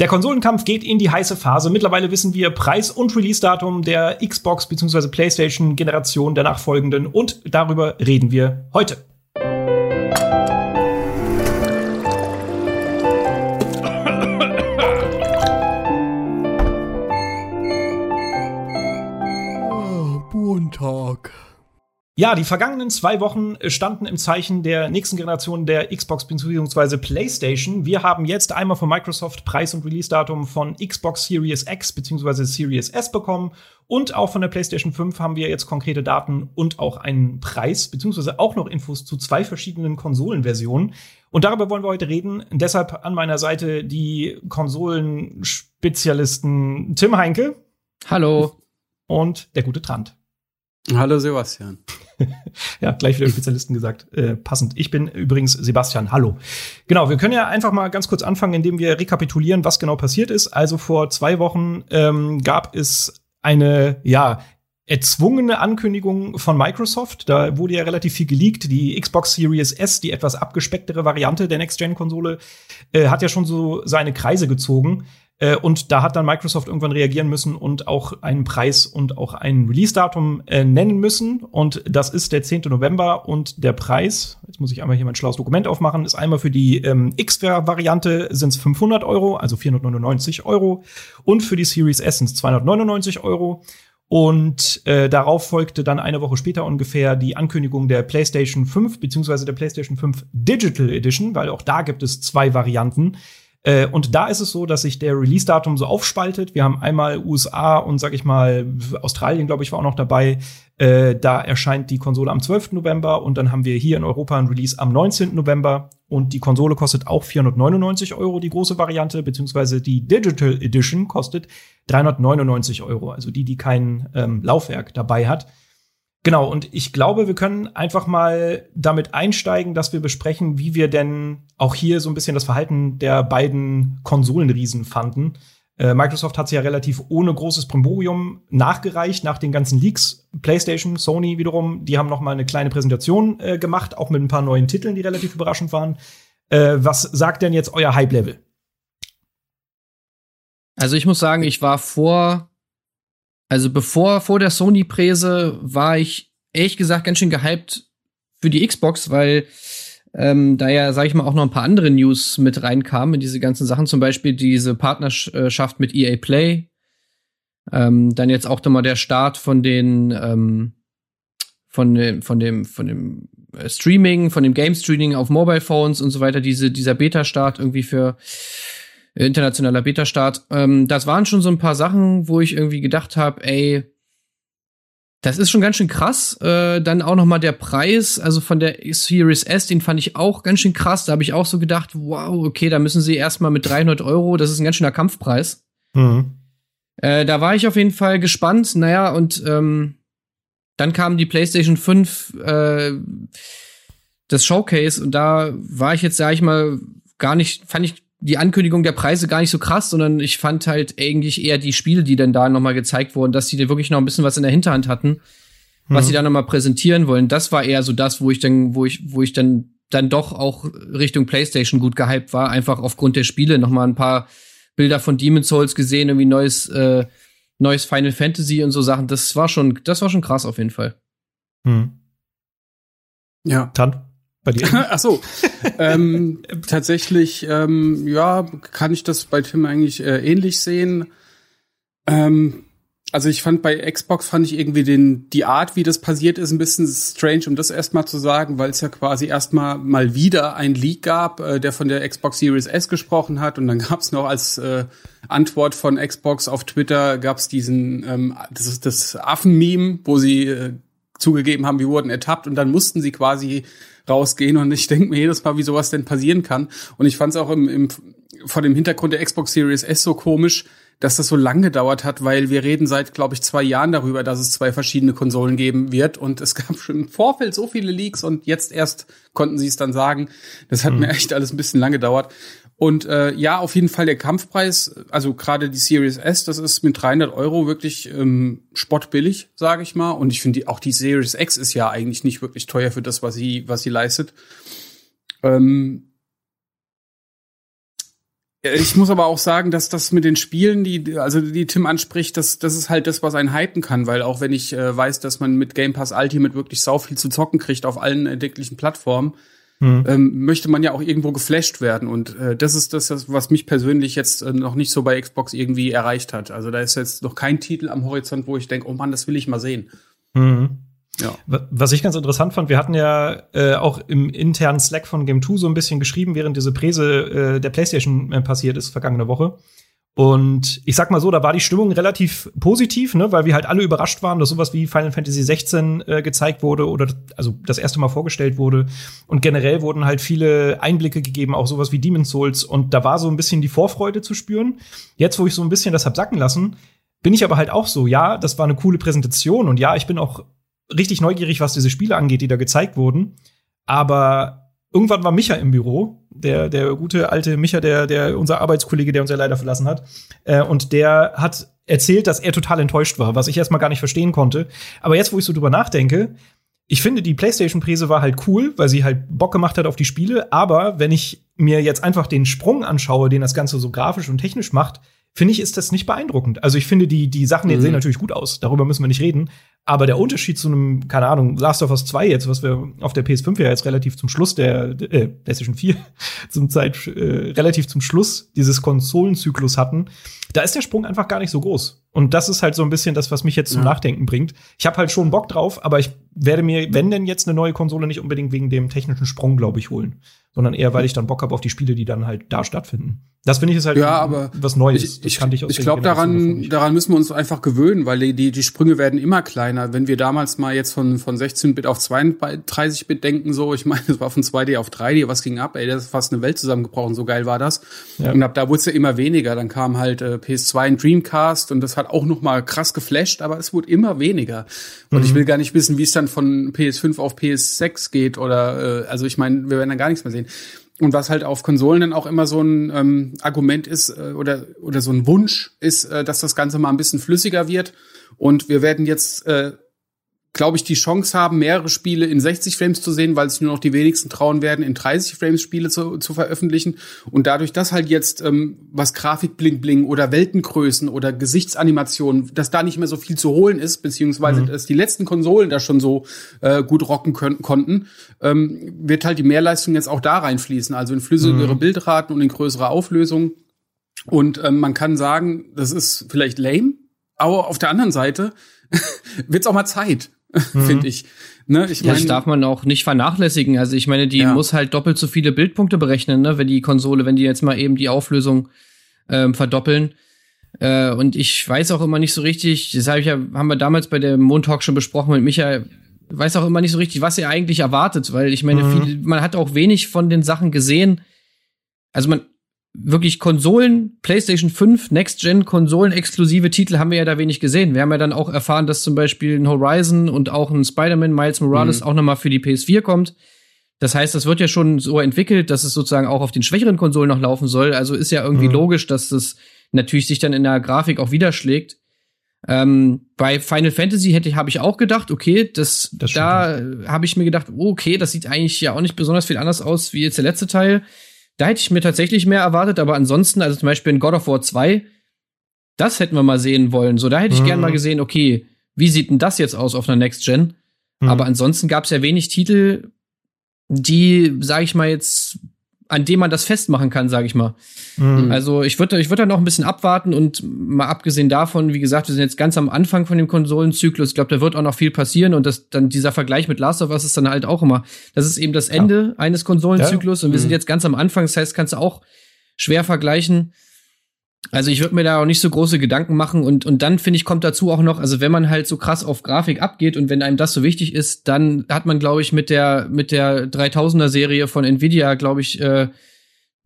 Der Konsolenkampf geht in die heiße Phase. Mittlerweile wissen wir Preis und Release-Datum der Xbox bzw. PlayStation-Generation der nachfolgenden und darüber reden wir heute. Ja, die vergangenen zwei Wochen standen im Zeichen der nächsten Generation der Xbox bzw. PlayStation. Wir haben jetzt einmal von Microsoft Preis- und Release-Datum von Xbox Series X bzw. Series S bekommen und auch von der PlayStation 5 haben wir jetzt konkrete Daten und auch einen Preis bzw. auch noch Infos zu zwei verschiedenen Konsolenversionen. Und darüber wollen wir heute reden. Deshalb an meiner Seite die Konsolenspezialisten Tim Heinke. Hallo. Und der gute Trant. Hallo Sebastian. ja, gleich wieder Spezialisten gesagt. Äh, passend. Ich bin übrigens Sebastian. Hallo. Genau, wir können ja einfach mal ganz kurz anfangen, indem wir rekapitulieren, was genau passiert ist. Also vor zwei Wochen ähm, gab es eine, ja, erzwungene Ankündigung von Microsoft. Da wurde ja relativ viel geleakt. Die Xbox Series S, die etwas abgespecktere Variante der Next-Gen-Konsole, äh, hat ja schon so seine Kreise gezogen. Äh, und da hat dann Microsoft irgendwann reagieren müssen und auch einen Preis und auch ein Release-Datum äh, nennen müssen. Und das ist der 10. November. Und der Preis, jetzt muss ich einmal hier mein schlaues Dokument aufmachen, ist einmal für die ähm, X-Variante sind es 500 Euro, also 499 Euro. Und für die Series S sind es 299 Euro. Und äh, darauf folgte dann eine Woche später ungefähr die Ankündigung der PlayStation 5 beziehungsweise der PlayStation 5 Digital Edition, weil auch da gibt es zwei Varianten. Äh, und da ist es so, dass sich der Release-Datum so aufspaltet. Wir haben einmal USA und sag ich mal Australien, glaube ich, war auch noch dabei. Äh, da erscheint die Konsole am 12. November und dann haben wir hier in Europa ein Release am 19. November und die Konsole kostet auch 499 Euro, die große Variante, beziehungsweise die Digital Edition kostet 399 Euro, also die, die kein ähm, Laufwerk dabei hat. Genau, und ich glaube, wir können einfach mal damit einsteigen, dass wir besprechen, wie wir denn auch hier so ein bisschen das Verhalten der beiden Konsolenriesen fanden. Äh, Microsoft hat sie ja relativ ohne großes Primborium nachgereicht nach den ganzen Leaks. PlayStation, Sony wiederum, die haben noch mal eine kleine Präsentation äh, gemacht, auch mit ein paar neuen Titeln, die relativ überraschend waren. Äh, was sagt denn jetzt euer Hype-Level? Also ich muss sagen, ich war vor also bevor, vor der Sony-Präse war ich ehrlich gesagt ganz schön gehypt für die Xbox, weil ähm, da ja, sag ich mal, auch noch ein paar andere News mit reinkamen in diese ganzen Sachen, zum Beispiel diese Partnerschaft mit EA Play, ähm, dann jetzt auch nochmal der Start von den ähm, von dem von dem von dem äh, Streaming, von dem Game Streaming auf Mobile Phones und so weiter, diese dieser Beta-Start irgendwie für internationaler Beta-Start. Ähm, das waren schon so ein paar Sachen, wo ich irgendwie gedacht habe, ey, das ist schon ganz schön krass. Äh, dann auch noch mal der Preis, also von der Series S, den fand ich auch ganz schön krass. Da habe ich auch so gedacht, wow, okay, da müssen sie erstmal mit 300 Euro, das ist ein ganz schöner Kampfpreis. Mhm. Äh, da war ich auf jeden Fall gespannt. Naja, und ähm, dann kam die PlayStation 5, äh, das Showcase, und da war ich jetzt, sag ich mal, gar nicht, fand ich die Ankündigung der Preise gar nicht so krass, sondern ich fand halt eigentlich eher die Spiele, die dann da nochmal gezeigt wurden, dass sie da wirklich noch ein bisschen was in der Hinterhand hatten, was mhm. sie da nochmal präsentieren wollen. Das war eher so das, wo ich dann, wo ich, wo ich dann, dann doch auch Richtung PlayStation gut gehypt war, einfach aufgrund der Spiele nochmal ein paar Bilder von Demon's Souls gesehen, irgendwie neues, äh, neues Final Fantasy und so Sachen. Das war schon, das war schon krass auf jeden Fall. Mhm. Ja. Dann bei dir? Ach so. ähm, tatsächlich, ähm, ja, kann ich das bei Tim eigentlich äh, ähnlich sehen. Ähm, also ich fand bei Xbox fand ich irgendwie den die Art, wie das passiert ist, ein bisschen strange, um das erstmal zu sagen, weil es ja quasi erstmal mal wieder ein Leak gab, äh, der von der Xbox Series S gesprochen hat und dann gab es noch als äh, Antwort von Xbox auf Twitter gab es diesen ähm, das ist das Affen-Meme, wo sie äh, zugegeben haben, wir wurden ertappt und dann mussten sie quasi rausgehen und ich denke mir jedes Mal, wie sowas denn passieren kann. Und ich fand es auch im, im, vor dem Hintergrund der Xbox Series S so komisch, dass das so lange gedauert hat, weil wir reden seit, glaube ich, zwei Jahren darüber, dass es zwei verschiedene Konsolen geben wird. Und es gab schon im Vorfeld so viele Leaks und jetzt erst konnten sie es dann sagen. Das hat mhm. mir echt alles ein bisschen lange gedauert. Und äh, ja, auf jeden Fall der Kampfpreis, also gerade die Series S, das ist mit 300 Euro wirklich ähm, spottbillig, sage ich mal. Und ich finde auch die Series X ist ja eigentlich nicht wirklich teuer für das, was sie was sie leistet. Ähm, Ich muss aber auch sagen, dass das mit den Spielen, die also die Tim anspricht, das das ist halt das, was einen hypen kann, weil auch wenn ich äh, weiß, dass man mit Game Pass Ultimate wirklich sau viel zu zocken kriegt auf allen erdenklichen Plattformen, mhm. ähm, möchte man ja auch irgendwo geflasht werden und äh, das ist das, was mich persönlich jetzt äh, noch nicht so bei Xbox irgendwie erreicht hat. Also da ist jetzt noch kein Titel am Horizont, wo ich denke, oh Mann, das will ich mal sehen. Mhm. Ja. Was ich ganz interessant fand, wir hatten ja äh, auch im internen Slack von Game 2 so ein bisschen geschrieben, während diese Präse äh, der PlayStation äh, passiert ist, vergangene Woche. Und ich sag mal so, da war die Stimmung relativ positiv, ne, weil wir halt alle überrascht waren, dass sowas wie Final Fantasy 16 äh, gezeigt wurde oder also das erste Mal vorgestellt wurde. Und generell wurden halt viele Einblicke gegeben, auch sowas wie Demon's Souls. Und da war so ein bisschen die Vorfreude zu spüren. Jetzt, wo ich so ein bisschen das hab sacken lassen, bin ich aber halt auch so, ja, das war eine coole Präsentation und ja, ich bin auch richtig neugierig, was diese Spiele angeht, die da gezeigt wurden. Aber irgendwann war Micha im Büro, der, der gute alte Micha, der, der, unser Arbeitskollege, der uns ja leider verlassen hat. Äh, und der hat erzählt, dass er total enttäuscht war, was ich erstmal gar nicht verstehen konnte. Aber jetzt, wo ich so drüber nachdenke, ich finde, die PlayStation-Präse war halt cool, weil sie halt Bock gemacht hat auf die Spiele. Aber wenn ich mir jetzt einfach den Sprung anschaue, den das Ganze so grafisch und technisch macht, finde ich, ist das nicht beeindruckend. Also ich finde, die, die Sachen mhm. sehen natürlich gut aus. Darüber müssen wir nicht reden. Aber der Unterschied zu einem, keine Ahnung, Last of Us 2 jetzt, was wir auf der PS5 ja jetzt relativ zum Schluss der, äh, PlayStation 4 zum Zeit, äh, relativ zum Schluss dieses Konsolenzyklus hatten, da ist der Sprung einfach gar nicht so groß. Und das ist halt so ein bisschen das, was mich jetzt zum ja. Nachdenken bringt. Ich habe halt schon Bock drauf, aber ich werde mir, wenn denn jetzt eine neue Konsole, nicht unbedingt wegen dem technischen Sprung, glaube ich, holen sondern eher, weil ich dann Bock habe auf die Spiele, die dann halt da stattfinden. Das finde ich ist halt ja, aber was Neues. Ich, ich, ich, ich glaube, daran, daran müssen wir uns einfach gewöhnen, weil die, die Sprünge werden immer kleiner. Wenn wir damals mal jetzt von, von 16-Bit auf 32-Bit denken, so, ich meine, es war von 2D auf 3D, was ging ab? Ey, das ist fast eine Welt zusammengebrochen, so geil war das. Ja. Und ab da wurde es ja immer weniger. Dann kam halt äh, PS2 und Dreamcast und das hat auch noch mal krass geflasht, aber es wurde immer weniger. Und mhm. ich will gar nicht wissen, wie es dann von PS5 auf PS6 geht oder, äh, also ich meine, wir werden dann gar nichts mehr sehen. Und was halt auf Konsolen dann auch immer so ein ähm, Argument ist äh, oder, oder so ein Wunsch ist, äh, dass das Ganze mal ein bisschen flüssiger wird. Und wir werden jetzt äh, glaube ich, die Chance haben, mehrere Spiele in 60 Frames zu sehen, weil sich nur noch die wenigsten trauen werden, in 30 Frames Spiele zu, zu veröffentlichen. Und dadurch, dass halt jetzt ähm, was Grafik bling bling oder Weltengrößen oder Gesichtsanimationen, dass da nicht mehr so viel zu holen ist, beziehungsweise mhm. dass die letzten Konsolen da schon so äh, gut rocken können, konnten, ähm, wird halt die Mehrleistung jetzt auch da reinfließen, also in flüssigere mhm. Bildraten und in größere Auflösungen. Und ähm, man kann sagen, das ist vielleicht lame, aber auf der anderen Seite wird's auch mal Zeit mhm. finde ich. Ne, ich mein, das darf man auch nicht vernachlässigen. Also ich meine, die ja. muss halt doppelt so viele Bildpunkte berechnen, ne, wenn die Konsole, wenn die jetzt mal eben die Auflösung ähm, verdoppeln. Äh, und ich weiß auch immer nicht so richtig, das hab ich ja, haben wir damals bei der Mondtalk schon besprochen mit Michael, weiß auch immer nicht so richtig, was er eigentlich erwartet, weil ich meine, mhm. viel, man hat auch wenig von den Sachen gesehen. Also man, wirklich Konsolen, PlayStation 5, Next-Gen, Konsolen-exklusive Titel haben wir ja da wenig gesehen. Wir haben ja dann auch erfahren, dass zum Beispiel ein Horizon und auch ein Spider-Man Miles Morales mhm. auch nochmal für die PS4 kommt. Das heißt, das wird ja schon so entwickelt, dass es sozusagen auch auf den schwächeren Konsolen noch laufen soll. Also ist ja irgendwie mhm. logisch, dass das natürlich sich dann in der Grafik auch widerschlägt. Ähm, bei Final Fantasy hätte habe ich auch gedacht, okay, das, das da habe ich mir gedacht, okay, das sieht eigentlich ja auch nicht besonders viel anders aus wie jetzt der letzte Teil. Da hätte ich mir tatsächlich mehr erwartet, aber ansonsten, also zum Beispiel in God of War 2, das hätten wir mal sehen wollen. So, da hätte ich mhm. gern mal gesehen, okay, wie sieht denn das jetzt aus auf einer Next Gen? Mhm. Aber ansonsten gab es ja wenig Titel, die, sag ich mal, jetzt an dem man das festmachen kann, sage ich mal. Mhm. Also ich würde ich würde da noch ein bisschen abwarten und mal abgesehen davon, wie gesagt, wir sind jetzt ganz am Anfang von dem Konsolenzyklus. Ich glaube, da wird auch noch viel passieren und das dann dieser Vergleich mit Last of Us ist dann halt auch immer. Das ist eben das Ende ja. eines Konsolenzyklus ja. und wir mhm. sind jetzt ganz am Anfang. Das heißt, kannst du auch schwer vergleichen. Also ich würde mir da auch nicht so große Gedanken machen und, und dann finde ich, kommt dazu auch noch, also wenn man halt so krass auf Grafik abgeht und wenn einem das so wichtig ist, dann hat man, glaube ich, mit der, mit der 3000er Serie von Nvidia, glaube ich, äh,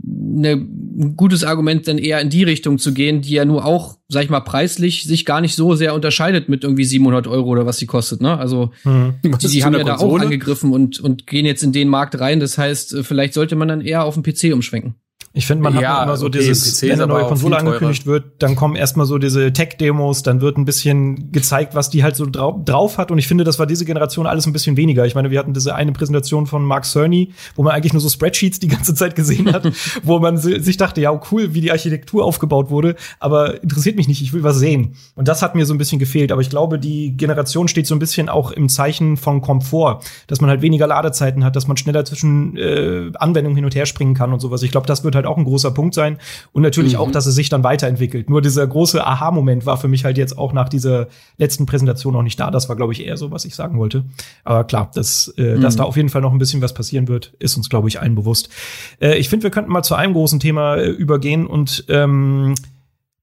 ne, ein gutes Argument, dann eher in die Richtung zu gehen, die ja nur auch, sag ich mal, preislich sich gar nicht so sehr unterscheidet mit irgendwie 700 Euro oder was sie kostet, ne? Also, mhm. die, die haben ja da auch angegriffen und, und gehen jetzt in den Markt rein. Das heißt, vielleicht sollte man dann eher auf den PC umschwenken. Ich finde, man Ja, hat immer so okay, dieses, PC ist wenn eine neue Konsole angekündigt wird, dann kommen erstmal so diese Tech-Demos, dann wird ein bisschen gezeigt, was die halt so drau drauf hat. Und ich finde, das war diese Generation alles ein bisschen weniger. Ich meine, wir hatten diese eine Präsentation von Mark Cerny, wo man eigentlich nur so Spreadsheets die ganze Zeit gesehen hat, wo man si- sich dachte, ja, cool, wie die Architektur aufgebaut wurde, aber interessiert mich nicht, ich will was sehen. Und das hat mir so ein bisschen gefehlt. Aber ich glaube, die Generation steht so ein bisschen auch im Zeichen von Komfort, dass man halt weniger Ladezeiten hat, dass man schneller zwischen äh, Anwendungen hin und her springen kann und sowas. Ich glaube, das wird halt auch ein großer Punkt sein. Und natürlich auch, dass es sich dann weiterentwickelt. Nur dieser große Aha-Moment war für mich halt jetzt auch nach dieser letzten Präsentation noch nicht da. Das war, glaube ich, eher so, was ich sagen wollte. Aber klar, dass, äh, dass da auf jeden Fall noch ein bisschen was passieren wird, ist uns, glaube ich, allen bewusst. Äh, ich finde, wir könnten mal zu einem großen Thema äh, übergehen und ähm,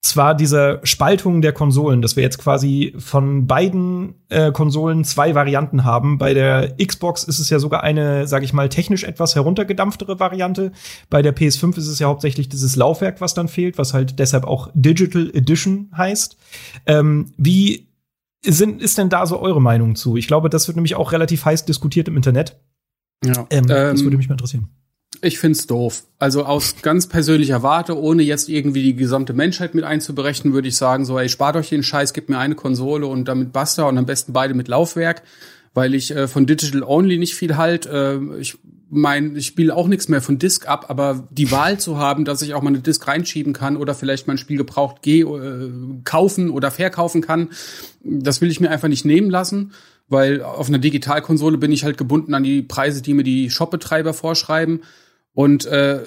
zwar dieser Spaltung der Konsolen, dass wir jetzt quasi von beiden äh, Konsolen zwei Varianten haben. Bei der Xbox ist es ja sogar eine, sage ich mal, technisch etwas heruntergedampftere Variante. Bei der PS5 ist es ja hauptsächlich dieses Laufwerk, was dann fehlt, was halt deshalb auch Digital Edition heißt. Ähm, wie sind, ist denn da so eure Meinung zu? Ich glaube, das wird nämlich auch relativ heiß diskutiert im Internet. Ja. Ähm, das Ähm, würde mich mal interessieren. Ich find's doof. Also aus ganz persönlicher Warte, ohne jetzt irgendwie die gesamte Menschheit mit einzuberechnen, würde ich sagen, so, ey, spart euch den Scheiß, gebt mir eine Konsole und damit basta und am besten beide mit Laufwerk, weil ich äh, von Digital Only nicht viel halt. Äh, ich mein, ich spiele auch nichts mehr von Disk ab, aber die Wahl zu haben, dass ich auch mal eine Disk reinschieben kann oder vielleicht mein Spiel gebraucht geh, äh, kaufen oder verkaufen kann, das will ich mir einfach nicht nehmen lassen. Weil auf einer Digitalkonsole bin ich halt gebunden an die Preise, die mir die Shopbetreiber vorschreiben. Und äh,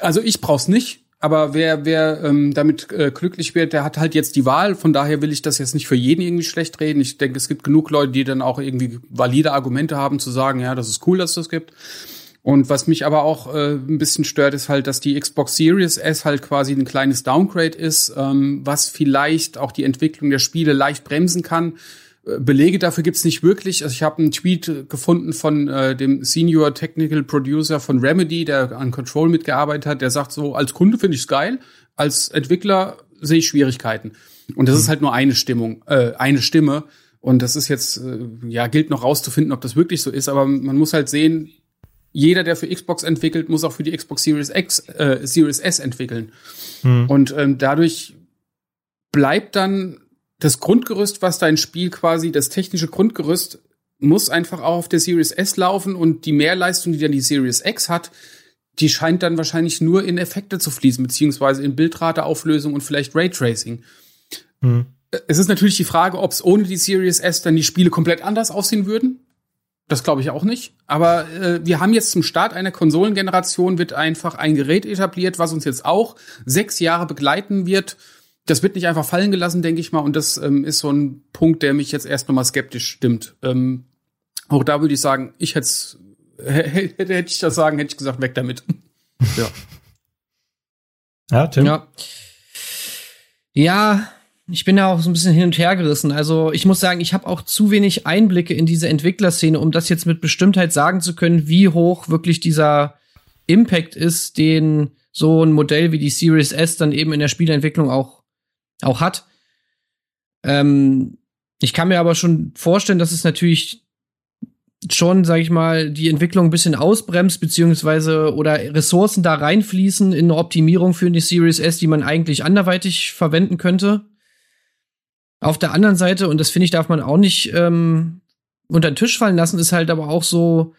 also ich brauch's nicht, aber wer wer ähm, damit äh, glücklich wird, der hat halt jetzt die Wahl. Von daher will ich das jetzt nicht für jeden irgendwie schlecht reden. Ich denke, es gibt genug Leute, die dann auch irgendwie valide Argumente haben zu sagen, ja, das ist cool, dass es das gibt. Und was mich aber auch äh, ein bisschen stört, ist halt, dass die Xbox Series S halt quasi ein kleines Downgrade ist, ähm, was vielleicht auch die Entwicklung der Spiele leicht bremsen kann. Äh, Belege dafür gibt's nicht wirklich. Also ich habe einen Tweet gefunden von äh, dem Senior Technical Producer von Remedy, der an Control mitgearbeitet hat. Der sagt so, als Kunde finde ich's geil, als Entwickler sehe ich Schwierigkeiten. Und das ist halt nur eine Stimmung, äh, eine Stimme. Und das ist jetzt, äh, ja, gilt noch rauszufinden, ob das wirklich so ist. Aber man muss halt sehen, jeder, der für Xbox entwickelt, muss auch für die Xbox Series X, äh, Series S entwickeln. Und ähm, dadurch bleibt dann das Grundgerüst, was dein Spiel quasi, das technische Grundgerüst, muss einfach auch auf der Series S laufen und die Mehrleistung, die dann die Series X hat, die scheint dann wahrscheinlich nur in Effekte zu fließen, beziehungsweise in Bildrateauflösung und vielleicht Raytracing. Hm. Es ist natürlich die Frage, ob es ohne die Series S dann die Spiele komplett anders aussehen würden. Das glaube ich auch nicht. Aber äh, wir haben jetzt zum Start einer Konsolengeneration wird einfach ein Gerät etabliert, was uns jetzt auch sechs Jahre begleiten wird. Das wird nicht einfach fallen gelassen, denke ich mal. Und das ähm, ist so ein Punkt, der mich jetzt erst nochmal skeptisch stimmt. Ähm, auch da würde ich sagen, ich hätte hätte hätte ich das sagen, hätte ich gesagt, weg damit. ja. Ja, Tim? Ja. Ja, ich bin da auch so ein bisschen hin und her gerissen. Also ich muss sagen, ich habe auch zu wenig Einblicke in diese Entwicklerszene, um das jetzt mit Bestimmtheit sagen zu können, wie hoch wirklich dieser Impact ist, den so ein Modell wie die Series S dann eben in der Spieleentwicklung auch, auch hat. Ähm, ich kann mir aber schon vorstellen, dass es natürlich schon, sag ich mal, die Entwicklung ein bisschen ausbremst, beziehungsweise oder Ressourcen da reinfließen in eine Optimierung für die Series S, die man eigentlich anderweitig verwenden könnte. Auf der anderen Seite, und das finde ich, darf man auch nicht ähm, unter den Tisch fallen lassen, ist halt aber auch so,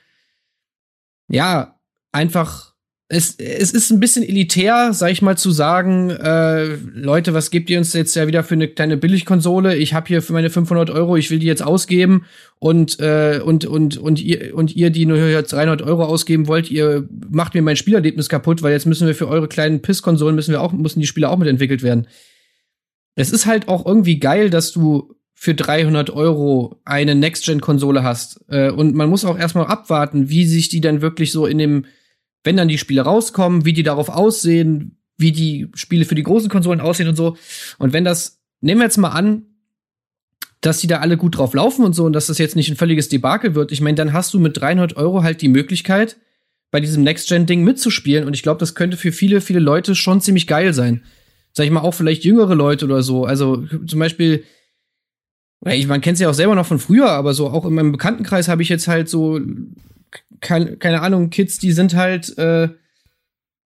ja, einfach, es, es ist ein bisschen elitär, sag ich mal, zu sagen, äh, Leute, was gebt ihr uns jetzt ja wieder für eine kleine Billigkonsole? Ich habe hier für meine 500 Euro, ich will die jetzt ausgeben und äh, und und und ihr und ihr, die nur jetzt 300 Euro ausgeben wollt, ihr macht mir mein Spielerlebnis kaputt, weil jetzt müssen wir für eure kleinen Pisskonsolen müssen wir auch müssen die Spiele auch mitentwickelt werden. Es ist halt auch irgendwie geil, dass du für 300 Euro eine Next-Gen-Konsole hast. Äh, und man muss auch erstmal abwarten, wie sich die dann wirklich so in dem, wenn dann die Spiele rauskommen, wie die darauf aussehen, wie die Spiele für die großen Konsolen aussehen und so. Und wenn das, nehmen wir jetzt mal an, dass die da alle gut drauf laufen und so und dass das jetzt nicht ein völliges Debakel wird, ich meine, dann hast du mit 300 Euro halt die Möglichkeit, bei diesem Next-Gen-Ding mitzuspielen. Und ich glaube, das könnte für viele, viele Leute schon ziemlich geil sein. Sag ich mal, auch vielleicht jüngere Leute oder so. Also zum Beispiel, ich, man kennt es ja auch selber noch von früher, aber so auch in meinem Bekanntenkreis habe ich jetzt halt so, keine, keine Ahnung, Kids, die sind halt, äh,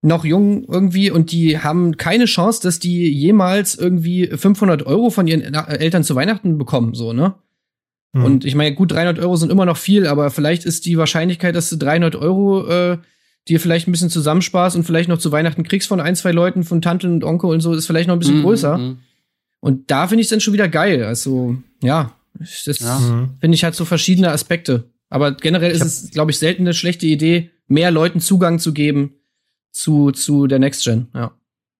noch jung irgendwie und die haben keine Chance, dass die jemals irgendwie 500 Euro von ihren Eltern zu Weihnachten bekommen, so, ne? Mhm. Und ich meine, gut, 300 Euro sind immer noch viel, aber vielleicht ist die Wahrscheinlichkeit, dass du 300 Euro äh, dir vielleicht ein bisschen zusammensparst und vielleicht noch zu Weihnachten kriegst von ein, zwei Leuten, von Tanten und Onkel und so, ist vielleicht noch ein bisschen mhm. größer. Mhm. Und da finde ich es dann schon wieder geil. Also, ja, das ja. Mhm. finde ich halt so verschiedene Aspekte. Aber generell ist es, glaube ich, selten eine schlechte Idee, mehr Leuten Zugang zu geben zu, zu der Next Gen, ja.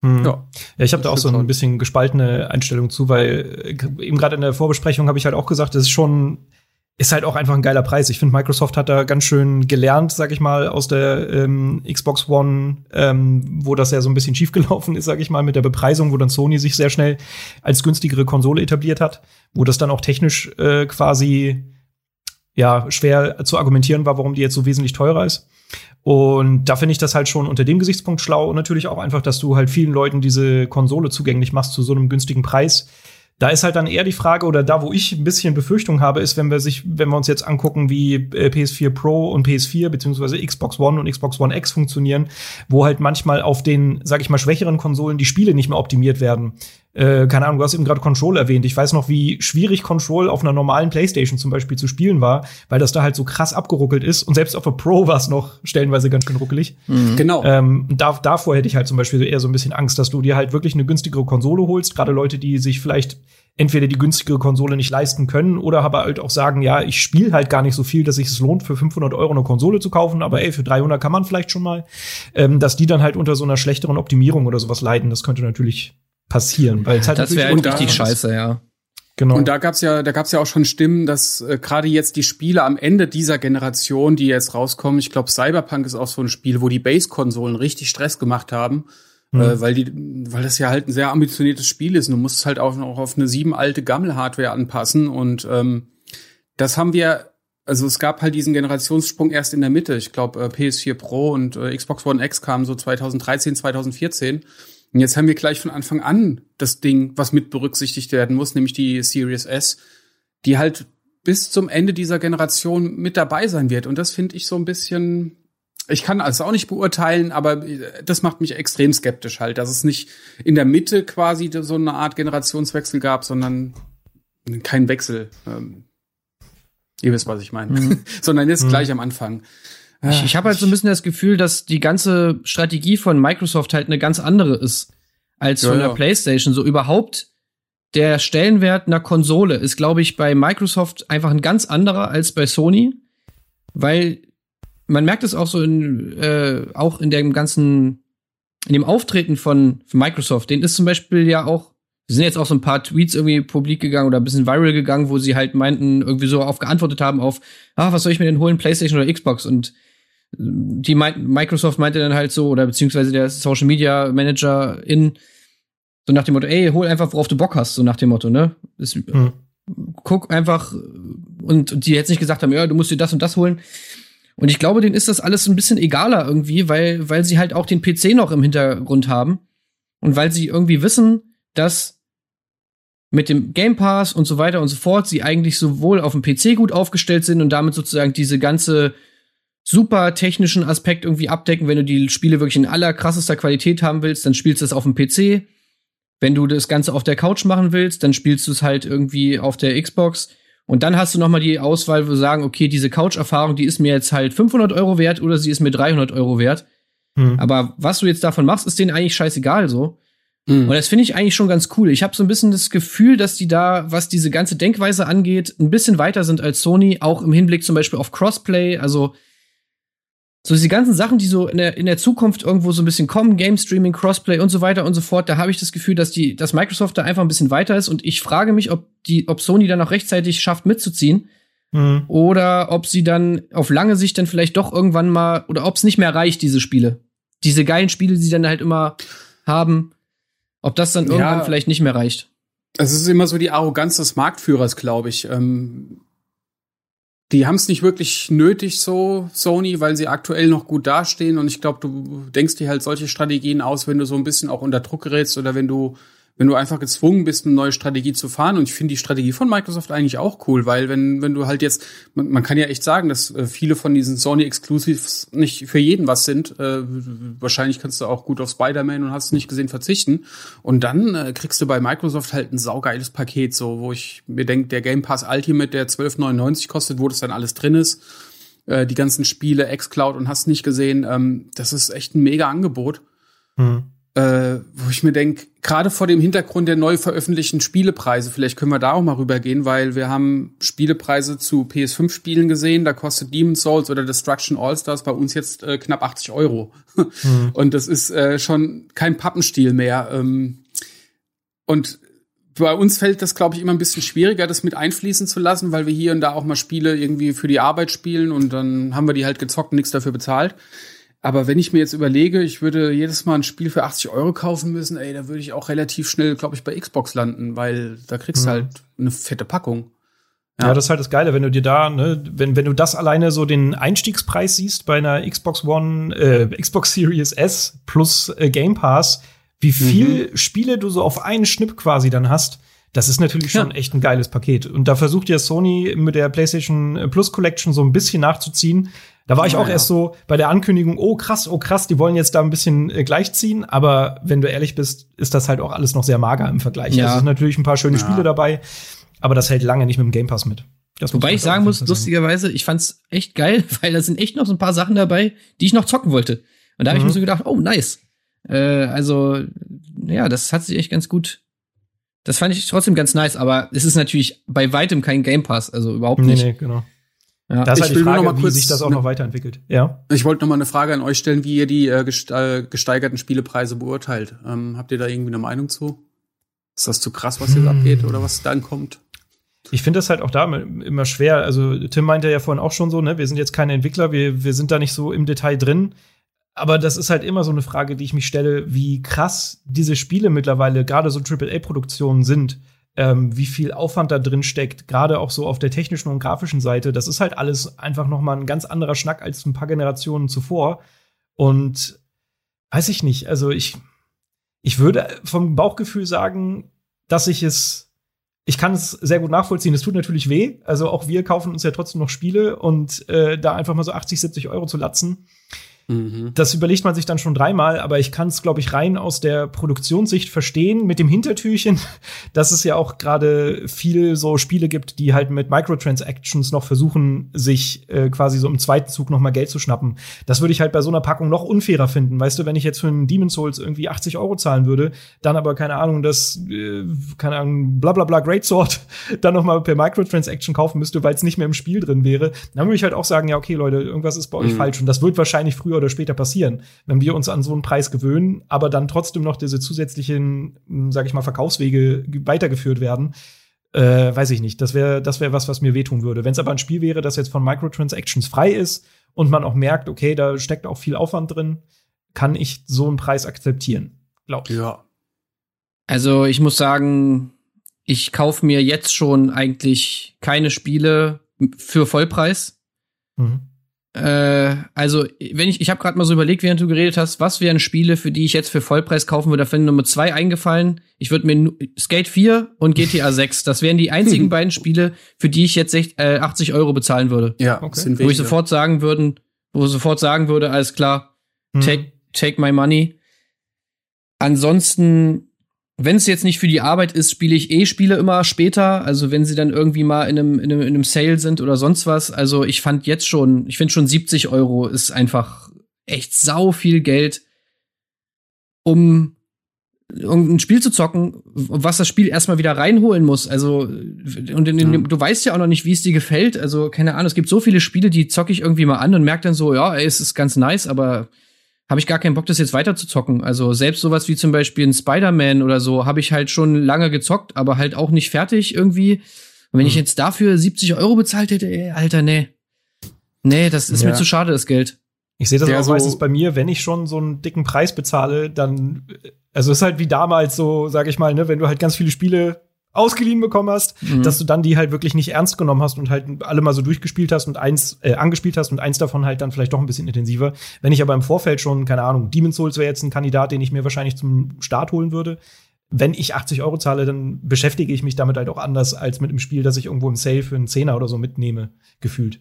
Hm. Ja. ja, ich habe da auch so ein bisschen gespaltene Einstellung zu, weil äh, eben gerade in der Vorbesprechung habe ich halt auch gesagt, das ist schon ist halt auch einfach ein geiler Preis. Ich finde, Microsoft hat da ganz schön gelernt, sag ich mal, aus der ähm, Xbox One, ähm, wo das ja so ein bisschen schiefgelaufen ist, sag ich mal, mit der Bepreisung, wo dann Sony sich sehr schnell als günstigere Konsole etabliert hat, wo das dann auch technisch äh, quasi ja schwer zu argumentieren war, warum die jetzt so wesentlich teurer ist. Und da finde ich das halt schon unter dem Gesichtspunkt schlau und natürlich auch einfach, dass du halt vielen Leuten diese Konsole zugänglich machst zu so einem günstigen Preis. Da ist halt dann eher die Frage, oder da, wo ich ein bisschen Befürchtung habe, ist, wenn wir sich, wenn wir uns jetzt angucken, wie äh, PS4 Pro und PS4 beziehungsweise Xbox One und Xbox One X funktionieren, wo halt manchmal auf den, sag ich mal, schwächeren Konsolen die Spiele nicht mehr optimiert werden äh, keine Ahnung, du hast eben gerade Control erwähnt. Ich weiß noch, wie schwierig Control auf einer normalen Playstation zum Beispiel zu spielen war, weil das da halt so krass abgeruckelt ist. Und selbst auf der Pro war es noch stellenweise ganz schön ruckelig. Mhm. Genau. Ähm, da, davor hätte ich halt zum Beispiel eher so ein bisschen Angst, dass du dir halt wirklich eine günstigere Konsole holst. Gerade Leute, die sich vielleicht entweder die günstigere Konsole nicht leisten können oder aber halt auch sagen, ja, ich spiele halt gar nicht so viel, dass sich es lohnt, für 500 Euro eine Konsole zu kaufen, aber ey, für 300 kann man vielleicht schon mal, ähm, dass die dann halt unter so einer schlechteren Optimierung oder sowas leiden. Das könnte natürlich passieren, weil es halt das wäre halt richtig scheiße, ja. Genau. Und da gab's ja, da gab's ja auch schon Stimmen, dass äh, gerade jetzt die Spiele am Ende dieser Generation, die jetzt rauskommen, ich glaube Cyberpunk ist auch so ein Spiel, wo die Base-Konsolen richtig Stress gemacht haben, mhm. äh, weil die, weil das ja halt ein sehr ambitioniertes Spiel ist. Und du musst es halt auch noch auf eine sieben alte Gammel-Hardware anpassen und ähm, das haben wir also es gab halt diesen Generationssprung erst in der Mitte. Ich glaube, äh, PS4 Pro und äh, Xbox One X kamen so 2013, 2014. Und jetzt haben wir gleich von Anfang an das Ding, was mit berücksichtigt werden muss, nämlich die Series S, die halt bis zum Ende dieser Generation mit dabei sein wird. Und das finde ich so ein bisschen, ich kann also auch nicht beurteilen, aber das macht mich extrem skeptisch halt, dass es nicht in der Mitte quasi so eine Art Generationswechsel gab, sondern kein Wechsel. Ähm, ihr wisst, was ich meine. Mhm. sondern jetzt mhm. gleich am Anfang. Ich, ich habe halt so ein bisschen das Gefühl, dass die ganze Strategie von Microsoft halt eine ganz andere ist als ja, von der ja. PlayStation. So überhaupt der Stellenwert einer Konsole ist, glaube ich, bei Microsoft einfach ein ganz anderer als bei Sony, weil man merkt es auch so in, äh, auch in dem ganzen, in dem Auftreten von, von Microsoft. Den ist zum Beispiel ja auch sind jetzt auch so ein paar Tweets irgendwie publik gegangen oder ein bisschen viral gegangen, wo sie halt meinten, irgendwie so auf geantwortet haben auf, ah, was soll ich mir denn holen, PlayStation oder Xbox? Und die Microsoft meinte dann halt so, oder beziehungsweise der Social Media Manager in, so nach dem Motto, ey, hol einfach, worauf du Bock hast, so nach dem Motto, ne? Das, mhm. Guck einfach, und, und die jetzt nicht gesagt haben, ja, du musst dir das und das holen. Und ich glaube, denen ist das alles ein bisschen egaler irgendwie, weil, weil sie halt auch den PC noch im Hintergrund haben. Und weil sie irgendwie wissen, dass mit dem Game Pass und so weiter und so fort sie eigentlich sowohl auf dem PC gut aufgestellt sind und damit sozusagen diese ganze super technischen Aspekt irgendwie abdecken. Wenn du die Spiele wirklich in aller krassester Qualität haben willst, dann spielst du es auf dem PC. Wenn du das Ganze auf der Couch machen willst, dann spielst du es halt irgendwie auf der Xbox. Und dann hast du noch mal die Auswahl, wo sagen, okay, diese Couch-Erfahrung, die ist mir jetzt halt 500 Euro wert oder sie ist mir 300 Euro wert. Hm. Aber was du jetzt davon machst, ist denen eigentlich scheißegal so. Hm. Und das finde ich eigentlich schon ganz cool. Ich habe so ein bisschen das Gefühl, dass die da, was diese ganze Denkweise angeht, ein bisschen weiter sind als Sony, auch im Hinblick zum Beispiel auf Crossplay. Also so diese ganzen Sachen, die so in der, in der Zukunft irgendwo so ein bisschen kommen, Game Streaming, Crossplay und so weiter und so fort, da habe ich das Gefühl, dass die, dass Microsoft da einfach ein bisschen weiter ist und ich frage mich, ob die, ob Sony dann auch rechtzeitig schafft mitzuziehen mhm. oder ob sie dann auf lange Sicht dann vielleicht doch irgendwann mal oder ob es nicht mehr reicht, diese Spiele, diese geilen Spiele, die sie dann halt immer haben, ob das dann irgendwann ja. vielleicht nicht mehr reicht. Es ist immer so die Arroganz des Marktführers, glaube ich. Ähm, die haben es nicht wirklich nötig, so Sony, weil sie aktuell noch gut dastehen. Und ich glaube, du denkst dir halt solche Strategien aus, wenn du so ein bisschen auch unter Druck gerätst oder wenn du wenn du einfach gezwungen bist, eine neue Strategie zu fahren. Und ich finde die Strategie von Microsoft eigentlich auch cool, weil wenn, wenn du halt jetzt, man, man kann ja echt sagen, dass äh, viele von diesen Sony Exclusives nicht für jeden was sind. Äh, wahrscheinlich kannst du auch gut auf Spider-Man und hast nicht gesehen verzichten. Und dann äh, kriegst du bei Microsoft halt ein saugeiles Paket, so, wo ich mir denke, der Game Pass Ultimate, der 12,99 kostet, wo das dann alles drin ist äh, die ganzen Spiele, xCloud und hast nicht gesehen, ähm, das ist echt ein mega Angebot. Mhm äh, wo ich mir denke, gerade vor dem Hintergrund der neu veröffentlichten Spielepreise, vielleicht können wir da auch mal rübergehen, weil wir haben Spielepreise zu PS5-Spielen gesehen, da kostet Demon's Souls oder Destruction All-Stars bei uns jetzt äh, knapp 80 Euro. Mhm. Und das ist äh, schon kein Pappenstiel mehr. Ähm, und bei uns fällt das, glaube ich, immer ein bisschen schwieriger, das mit einfließen zu lassen, weil wir hier und da auch mal Spiele irgendwie für die Arbeit spielen und dann haben wir die halt gezockt und nichts dafür bezahlt. Aber wenn ich mir jetzt überlege, ich würde jedes Mal ein Spiel für 80 Euro kaufen müssen, ey, da würde ich auch relativ schnell, glaube ich, bei Xbox landen, weil da kriegst du mhm. halt eine fette Packung. Ja. ja. das ist halt das Geile, wenn du dir da, ne, wenn, wenn du das alleine so den Einstiegspreis siehst bei einer Xbox One, äh, Xbox Series S plus äh, Game Pass, wie viel mhm. Spiele du so auf einen Schnipp quasi dann hast, das ist natürlich schon ja. echt ein geiles Paket. Und da versucht ja Sony mit der PlayStation Plus Collection so ein bisschen nachzuziehen. Da war ich auch ja. erst so bei der Ankündigung, oh krass, oh krass, die wollen jetzt da ein bisschen äh, gleichziehen, aber wenn du ehrlich bist, ist das halt auch alles noch sehr mager im Vergleich. Ja. Es sind natürlich ein paar schöne ja. Spiele dabei, aber das hält lange nicht mit dem Game Pass mit. Das Wobei ich sagen muss, lustigerweise, ich fand's echt geil, weil da sind echt noch so ein paar Sachen dabei, die ich noch zocken wollte. Und da habe mhm. ich mir so gedacht, oh nice. Äh, also ja, das hat sich echt ganz gut. Das fand ich trotzdem ganz nice, aber es ist natürlich bei weitem kein Game Pass, also überhaupt nicht. Nee, nee, genau. Ja, das ist halt die Frage, noch mal kurz, wie sich das auch noch weiterentwickelt. Ja. Ich wollte noch mal eine Frage an euch stellen, wie ihr die äh, äh, gesteigerten Spielepreise beurteilt. Ähm, habt ihr da irgendwie eine Meinung zu? Ist das zu krass, was jetzt hm. abgeht oder was dann kommt? Ich finde das halt auch da immer schwer. Also Tim meinte ja vorhin auch schon so, ne, wir sind jetzt keine Entwickler, wir, wir sind da nicht so im Detail drin. Aber das ist halt immer so eine Frage, die ich mich stelle, wie krass diese Spiele mittlerweile, gerade so AAA-Produktionen sind ähm, wie viel Aufwand da drin steckt, gerade auch so auf der technischen und grafischen Seite. Das ist halt alles einfach noch mal ein ganz anderer Schnack als ein paar Generationen zuvor. Und weiß ich nicht, also ich, ich würde vom Bauchgefühl sagen, dass ich es, ich kann es sehr gut nachvollziehen. Es tut natürlich weh. Also auch wir kaufen uns ja trotzdem noch Spiele und äh, da einfach mal so 80, 70 Euro zu latzen Mhm. Das überlegt man sich dann schon dreimal, aber ich kann es, glaube ich, rein aus der Produktionssicht verstehen, mit dem Hintertürchen, dass es ja auch gerade viel so Spiele gibt, die halt mit Microtransactions noch versuchen, sich äh, quasi so im zweiten Zug noch mal Geld zu schnappen. Das würde ich halt bei so einer Packung noch unfairer finden. Weißt du, wenn ich jetzt für einen Demon's Souls irgendwie 80 Euro zahlen würde, dann aber keine Ahnung, das, äh, keine Ahnung, bla bla bla Greatsword dann noch mal per Microtransaction kaufen müsste, weil es nicht mehr im Spiel drin wäre, dann würde ich halt auch sagen, ja, okay, Leute, irgendwas ist bei euch mhm. falsch. Und das wird wahrscheinlich früher früher oder später passieren, wenn wir uns an so einen Preis gewöhnen, aber dann trotzdem noch diese zusätzlichen, hm, sag ich mal, Verkaufswege weitergeführt werden. Äh, weiß ich nicht. Das wäre das wäre was, was mir wehtun würde. Wenn es aber ein Spiel wäre, das jetzt von Microtransactions frei ist und man auch merkt, okay, da steckt auch viel Aufwand drin, kann ich so einen Preis akzeptieren. Glaub ich. Ja. Also ich muss sagen, ich kaufe mir jetzt schon eigentlich keine Spiele für Vollpreis. Mhm. Äh, also, wenn ich, ich habe gerade mal so überlegt, während du geredet hast, was wären Spiele, für die ich jetzt für Vollpreis kaufen würde. Da finde Nummer zwei eingefallen. Ich würde mir Skate 4 und GTA 6. Das wären die einzigen beiden Spiele, für die ich jetzt äh, 80 Euro bezahlen würde. Ja, okay. Wo ich sofort sagen würden, wo sofort sagen würde, alles klar, hm. take, take my money. Ansonsten wenn es jetzt nicht für die Arbeit ist, spiele ich eh Spiele immer später. Also wenn sie dann irgendwie mal in einem, in einem, in einem Sale sind oder sonst was. Also ich fand jetzt schon, ich finde schon 70 Euro ist einfach echt sau viel Geld, um, um ein Spiel zu zocken, was das Spiel erstmal wieder reinholen muss. Also, und in, in, ja. du weißt ja auch noch nicht, wie es dir gefällt. Also, keine Ahnung, es gibt so viele Spiele, die zocke ich irgendwie mal an und merke dann so, ja, ey, es ist ganz nice, aber habe ich gar keinen Bock, das jetzt weiter zu zocken. Also selbst sowas wie zum Beispiel ein Spider-Man oder so habe ich halt schon lange gezockt, aber halt auch nicht fertig irgendwie. Und wenn hm. ich jetzt dafür 70 Euro bezahlt hätte, ey, Alter, nee. Nee, das ist ja. mir zu schade, das Geld. Ich sehe das Der auch so meistens bei mir, wenn ich schon so einen dicken Preis bezahle, dann, also ist halt wie damals so, sag ich mal, ne, wenn du halt ganz viele Spiele ausgeliehen bekommen hast, mhm. dass du dann die halt wirklich nicht ernst genommen hast und halt alle mal so durchgespielt hast und eins äh, angespielt hast und eins davon halt dann vielleicht doch ein bisschen intensiver. Wenn ich aber im Vorfeld schon, keine Ahnung, Demon's Souls wäre jetzt ein Kandidat, den ich mir wahrscheinlich zum Start holen würde. wenn ich 80 Euro zahle, dann beschäftige ich mich damit halt auch anders als mit einem Spiel, das ich irgendwo im Sale für einen Zehner oder so mitnehme, gefühlt.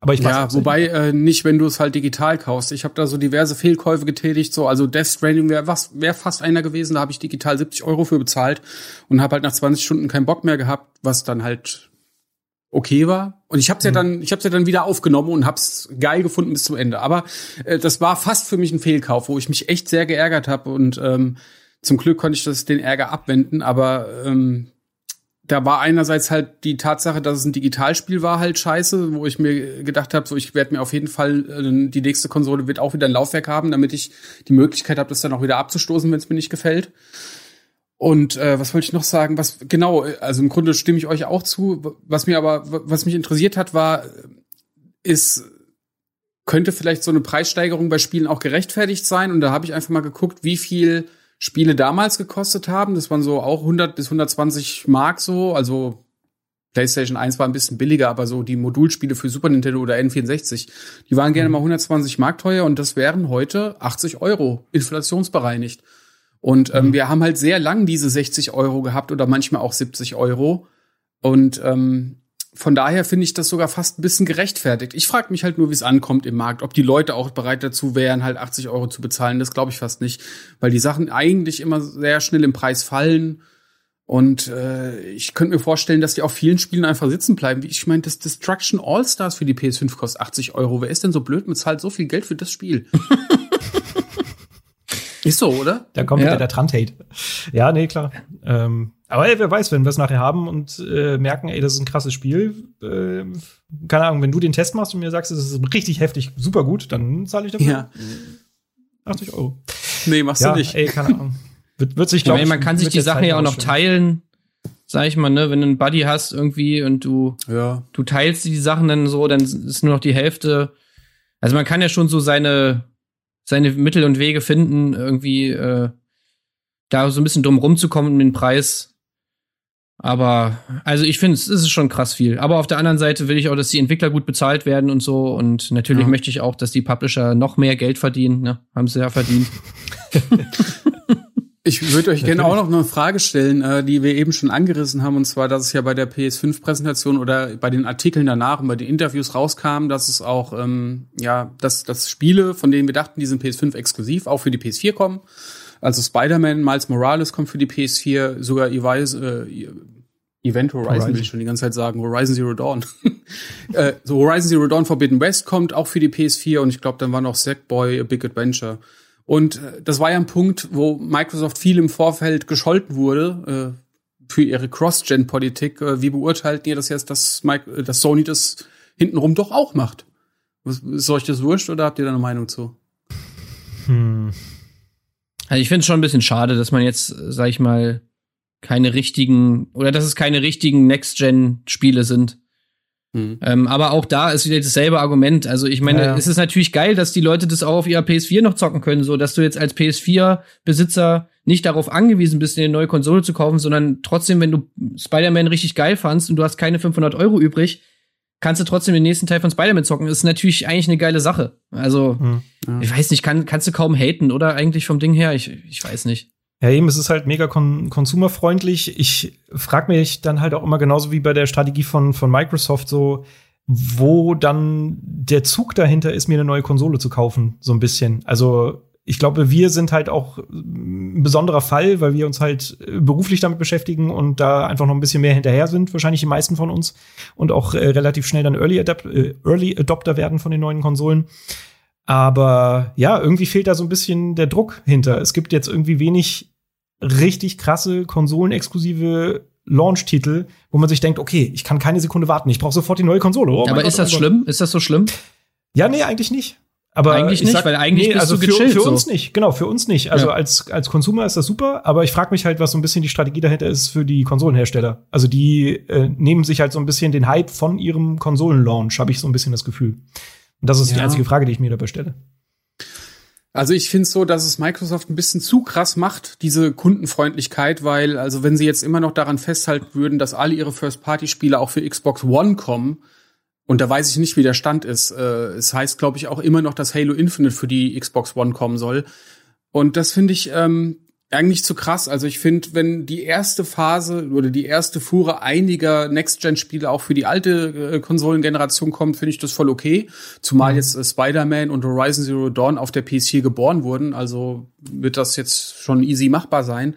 Aber ich weiß ja, wobei äh, nicht, wenn du es halt digital kaufst. Ich habe da so diverse Fehlkäufe getätigt, so also Death Stranding wäre was wäre fast einer gewesen, da habe ich digital 70 Euro für bezahlt und habe halt nach 20 Stunden keinen Bock mehr gehabt, was dann halt okay war. Und ich habe es ja mhm. dann, ich habe ja dann wieder aufgenommen und hab's geil gefunden bis zum Ende. Aber äh, das war fast für mich ein Fehlkauf, wo ich mich echt sehr geärgert habe und ähm, zum Glück konnte ich das den Ärger abwenden. Aber ähm, da war einerseits halt die Tatsache, dass es ein Digitalspiel war, halt scheiße, wo ich mir gedacht habe, so ich werde mir auf jeden Fall äh, die nächste Konsole wird auch wieder ein Laufwerk haben, damit ich die Möglichkeit habe, das dann auch wieder abzustoßen, wenn es mir nicht gefällt. Und äh, was wollte ich noch sagen? Was genau? Also im Grunde stimme ich euch auch zu. Was mir aber, was mich interessiert hat, war, ist könnte vielleicht so eine Preissteigerung bei Spielen auch gerechtfertigt sein? Und da habe ich einfach mal geguckt, wie viel Spiele damals gekostet haben. Das waren so auch 100 bis 120 Mark so. Also PlayStation 1 war ein bisschen billiger, aber so die Modulspiele für Super Nintendo oder N64, die waren gerne mhm. mal 120 Mark teuer und das wären heute 80 Euro, inflationsbereinigt. Und ähm, mhm. wir haben halt sehr lang diese 60 Euro gehabt oder manchmal auch 70 Euro. Und ähm, von daher finde ich das sogar fast ein bisschen gerechtfertigt. Ich frage mich halt nur, wie es ankommt im Markt, ob die Leute auch bereit dazu wären, halt 80 Euro zu bezahlen. Das glaube ich fast nicht, weil die Sachen eigentlich immer sehr schnell im Preis fallen. Und äh, ich könnte mir vorstellen, dass die auf vielen Spielen einfach sitzen bleiben. Ich meine, das Destruction All Stars für die PS5 kostet 80 Euro. Wer ist denn so blöd und zahlt so viel Geld für das Spiel? ist so, oder? Da kommt ja. wieder der Trant-Hate. Ja, nee, klar. Ähm, aber ey, wer weiß, wenn wir es nachher haben und äh, merken, ey, das ist ein krasses Spiel, äh, keine Ahnung, wenn du den Test machst und mir sagst, es ist richtig heftig, super gut, dann zahle ich dafür ja. 80 Euro. Nee, machst ja, du nicht. Ey, keine Ahnung. Wird, wird sich, glaube ich, man kann sich die Sachen ja auch noch teilen, sag ich mal, ne, wenn du einen Buddy hast irgendwie und du, ja. du teilst die Sachen dann so, dann ist nur noch die Hälfte. Also man kann ja schon so seine, seine Mittel und Wege finden, irgendwie äh, da so ein bisschen drum rumzukommen um den Preis aber, also ich finde, es ist schon krass viel. Aber auf der anderen Seite will ich auch, dass die Entwickler gut bezahlt werden und so. Und natürlich ja. möchte ich auch, dass die Publisher noch mehr Geld verdienen. Ne? Haben sie ja verdient. ich würde euch gerne auch noch eine Frage stellen, äh, die wir eben schon angerissen haben. Und zwar, dass es ja bei der PS5-Präsentation oder bei den Artikeln danach und bei den Interviews rauskam, dass es auch, ähm, ja, dass, dass Spiele, von denen wir dachten, die sind PS5 exklusiv, auch für die PS4 kommen. Also Spider-Man, Miles Morales kommt für die PS4, sogar Evis, äh, Event Horizon, Horizon, will ich schon die ganze Zeit sagen, Horizon Zero Dawn. äh, so Horizon Zero Dawn Forbidden West kommt auch für die PS4 und ich glaube, dann war noch Sackboy A Big Adventure. Und äh, das war ja ein Punkt, wo Microsoft viel im Vorfeld gescholten wurde äh, für ihre Cross-Gen-Politik. Äh, wie beurteilt ihr das jetzt, dass, Mike, äh, dass Sony das hintenrum doch auch macht? Ist euch das wurscht oder habt ihr da eine Meinung zu? Hm. Also ich finde es schon ein bisschen schade, dass man jetzt, sag ich mal, keine richtigen, oder dass es keine richtigen Next-Gen-Spiele sind. Mhm. Ähm, aber auch da ist wieder dasselbe Argument. Also ich meine, ja. es ist natürlich geil, dass die Leute das auch auf ihrer PS4 noch zocken können, so dass du jetzt als PS4-Besitzer nicht darauf angewiesen bist, eine neue Konsole zu kaufen, sondern trotzdem, wenn du Spider-Man richtig geil fandst und du hast keine 500 Euro übrig, kannst du trotzdem den nächsten Teil von Spider-Man zocken. Das ist natürlich eigentlich eine geile Sache. Also, hm, ja. ich weiß nicht, kann, kannst du kaum haten, oder eigentlich vom Ding her? Ich, ich weiß nicht. Ja, eben, es ist halt mega kon konsumerfreundlich. Ich frage mich dann halt auch immer genauso wie bei der Strategie von, von Microsoft so, wo dann der Zug dahinter ist, mir eine neue Konsole zu kaufen, so ein bisschen. Also ich glaube, wir sind halt auch ein besonderer Fall, weil wir uns halt äh, beruflich damit beschäftigen und da einfach noch ein bisschen mehr hinterher sind, wahrscheinlich die meisten von uns und auch äh, relativ schnell dann Early, Adapt äh, Early Adopter werden von den neuen Konsolen. Aber ja, irgendwie fehlt da so ein bisschen der Druck hinter. Es gibt jetzt irgendwie wenig richtig krasse konsolenexklusive Launch-Titel, wo man sich denkt, okay, ich kann keine Sekunde warten, ich brauche sofort die neue Konsole. Oh, aber ist Gott, das oh schlimm? Ist das so schlimm? Ja, nee, eigentlich nicht. Aber eigentlich nicht, sag, weil eigentlich nee, bist also du gechillt. Für, für uns nicht, genau, für uns nicht. Also ja. als, als Consumer ist das super, aber ich frage mich halt, was so ein bisschen die Strategie dahinter ist für die Konsolenhersteller. Also die äh, nehmen sich halt so ein bisschen den Hype von ihrem Konsolenlaunch, habe ich so ein bisschen das Gefühl. Und das ist ja. die einzige Frage, die ich mir dabei stelle. Also ich finde es so, dass es Microsoft ein bisschen zu krass macht, diese Kundenfreundlichkeit, weil, also wenn sie jetzt immer noch daran festhalten würden, dass alle ihre First-Party-Spiele auch für Xbox One kommen, und da weiß ich nicht, wie der Stand ist. Äh, es heißt, glaube ich, auch immer noch, dass Halo Infinite für die Xbox One kommen soll. Und das finde ich, ähm, eigentlich zu krass. Also ich finde, wenn die erste Phase oder die erste Fuhre einiger Next-Gen-Spiele auch für die alte äh, Konsolengeneration kommt, finde ich das voll okay. Zumal mhm. jetzt äh, Spider-Man und Horizon Zero Dawn auf der PS4 geboren wurden. Also wird das jetzt schon easy machbar sein.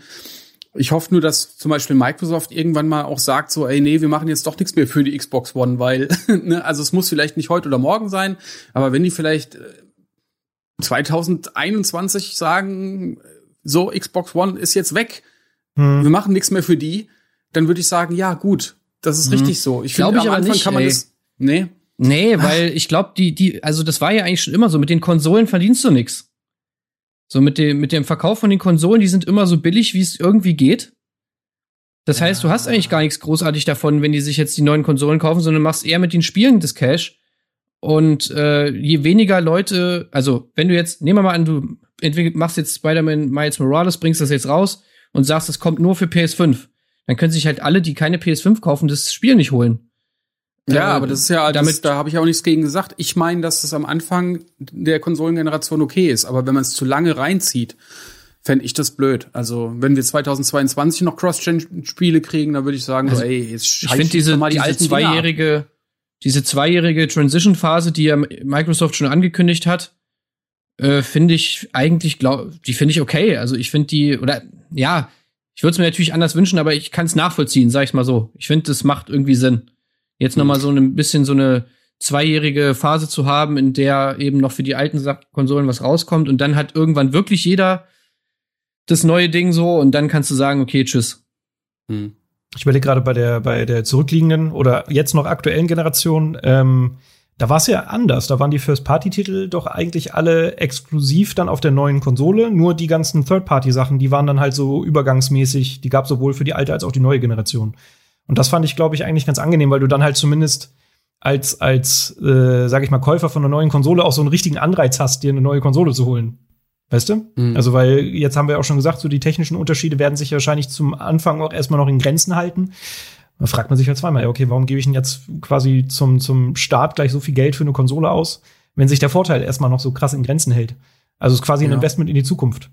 Ich hoffe nur, dass zum Beispiel Microsoft irgendwann mal auch sagt, so, ey, nee, wir machen jetzt doch nichts mehr für die Xbox One, weil, ne, also es muss vielleicht nicht heute oder morgen sein, aber wenn die vielleicht 2021 äh, sagen, so, Xbox One ist jetzt weg, hm. wir machen nichts mehr für die, dann würde ich sagen, ja, gut, das ist hm. richtig so. Ich glaube, am Anfang nicht, kann man ey. das, nee. Nee, weil ich glaube, die, die, also das war ja eigentlich schon immer so, mit den Konsolen verdienst du nix. So mit dem, mit dem Verkauf von den Konsolen, die sind immer so billig, wie es irgendwie geht. Das ja. heißt, du hast eigentlich gar nichts großartig davon, wenn die sich jetzt die neuen Konsolen kaufen, sondern machst eher mit den Spielen das Cash. Und äh, je weniger Leute, also wenn du jetzt, nehmen wir mal an, du machst jetzt Spider-Man Miles Morales, bringst das jetzt raus und sagst, es kommt nur für PS5, dann können sich halt alle, die keine PS5 kaufen, das Spiel nicht holen. Ja, äh, aber das ist ja, damit, das, da habe ich auch nichts gegen gesagt. Ich meine, dass das am Anfang der Konsolengeneration okay ist, aber wenn man es zu lange reinzieht, fände ich das blöd. Also, wenn wir 2022 noch Cross-Gen-Spiele kriegen, dann würde ich sagen, also, so, ey, jetzt Ich finde diese, mal die diese zweijährige, diese zweijährige Transition-Phase, die ja Microsoft schon angekündigt hat, äh, finde ich eigentlich, glaub, die finde ich okay. Also, ich finde die, oder, ja, ich würde es mir natürlich anders wünschen, aber ich kann es nachvollziehen, sag ich mal so. Ich finde, das macht irgendwie Sinn. Jetzt noch mal so ein bisschen so eine zweijährige Phase zu haben, in der eben noch für die alten Konsolen was rauskommt und dann hat irgendwann wirklich jeder das neue Ding so und dann kannst du sagen, okay, tschüss. Hm. Ich überlege gerade bei der, bei der zurückliegenden oder jetzt noch aktuellen Generation, ähm, da war es ja anders. Da waren die First-Party-Titel doch eigentlich alle exklusiv dann auf der neuen Konsole. Nur die ganzen Third-Party-Sachen, die waren dann halt so übergangsmäßig. Die gab sowohl für die alte als auch die neue Generation. Und das fand ich, glaube ich, eigentlich ganz angenehm, weil du dann halt zumindest als, als äh, sag ich mal, Käufer von einer neuen Konsole auch so einen richtigen Anreiz hast, dir eine neue Konsole zu holen. Weißt du? Mhm. Also, weil jetzt haben wir auch schon gesagt, so die technischen Unterschiede werden sich wahrscheinlich zum Anfang auch erstmal noch in Grenzen halten. Da fragt man sich halt zweimal, okay, warum gebe ich denn jetzt quasi zum, zum Start gleich so viel Geld für eine Konsole aus, wenn sich der Vorteil erstmal noch so krass in Grenzen hält? Also es ist quasi ein Investment in die Zukunft.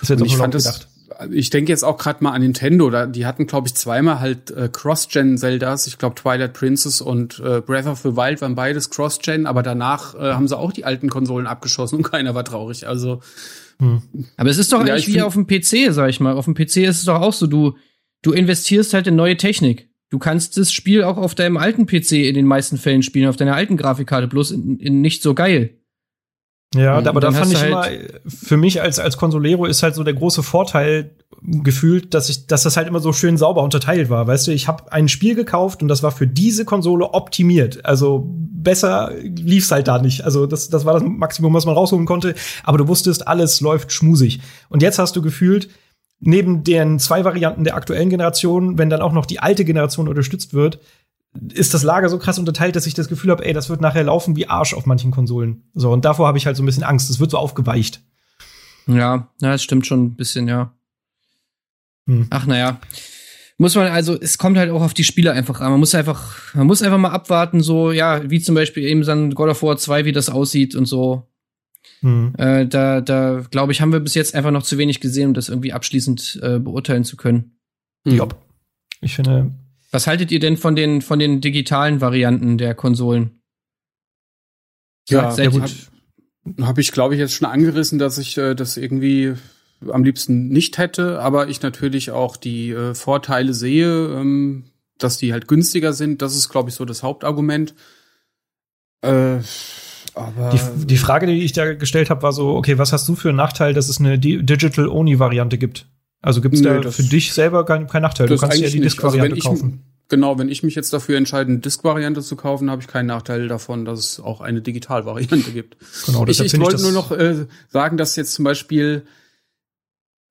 Das wird ich fand gedacht ich denke jetzt auch gerade mal an Nintendo, da, die hatten, glaube ich, zweimal halt äh, Cross-Gen-Zeldas. Ich glaube, Twilight Princess und äh, Breath of the Wild waren beides Cross-Gen, aber danach äh, haben sie auch die alten Konsolen abgeschossen und keiner war traurig. Also. Hm. Aber es ist doch ja, eigentlich wie auf dem PC, sag ich mal. Auf dem PC ist es doch auch so, du, du investierst halt in neue Technik. Du kannst das Spiel auch auf deinem alten PC in den meisten Fällen spielen, auf deiner alten Grafikkarte, bloß in, in nicht so geil. Ja, und aber da fand ich halt immer, für mich als, als Consolero ist halt so der große Vorteil gefühlt, dass ich, dass das halt immer so schön sauber unterteilt war. Weißt du, ich habe ein Spiel gekauft und das war für diese Konsole optimiert. Also besser lief's halt da nicht. Also das, das war das Maximum, was man rausholen konnte. Aber du wusstest, alles läuft schmusig. Und jetzt hast du gefühlt, neben den zwei Varianten der aktuellen Generation, wenn dann auch noch die alte Generation unterstützt wird, ist das Lager so krass unterteilt, dass ich das Gefühl habe, ey, das wird nachher laufen wie Arsch auf manchen Konsolen. So, und davor habe ich halt so ein bisschen Angst. Es wird so aufgeweicht. Ja, ja, das stimmt schon ein bisschen, ja. Hm. Ach, naja. Muss man, also, es kommt halt auch auf die Spieler einfach an. Man muss einfach, man muss einfach mal abwarten, so, ja, wie zum Beispiel eben dann God of War 2, wie das aussieht und so. Hm. Äh, da, da, glaube ich, haben wir bis jetzt einfach noch zu wenig gesehen, um das irgendwie abschließend äh, beurteilen zu können. Hm. Ja. Ich finde, was haltet ihr denn von den, von den digitalen Varianten der Konsolen? Ja, sehr gut. Habe hab ich, glaube ich, jetzt schon angerissen, dass ich äh, das irgendwie am liebsten nicht hätte, aber ich natürlich auch die äh, Vorteile sehe, ähm, dass die halt günstiger sind. Das ist, glaube ich, so das Hauptargument. Äh, aber die, die Frage, die ich da gestellt habe, war so, okay, was hast du für einen Nachteil, dass es eine Digital-Only-Variante gibt? Also gibt es da für dich selber keinen kein Nachteil? Du kannst ja die Disk-Variante also kaufen. Genau, wenn ich mich jetzt dafür entscheide, eine Disk-Variante zu kaufen, habe ich keinen Nachteil davon, dass es auch eine Digital-Variante gibt. Genau, ich, ich wollte nur noch äh, sagen, dass jetzt zum Beispiel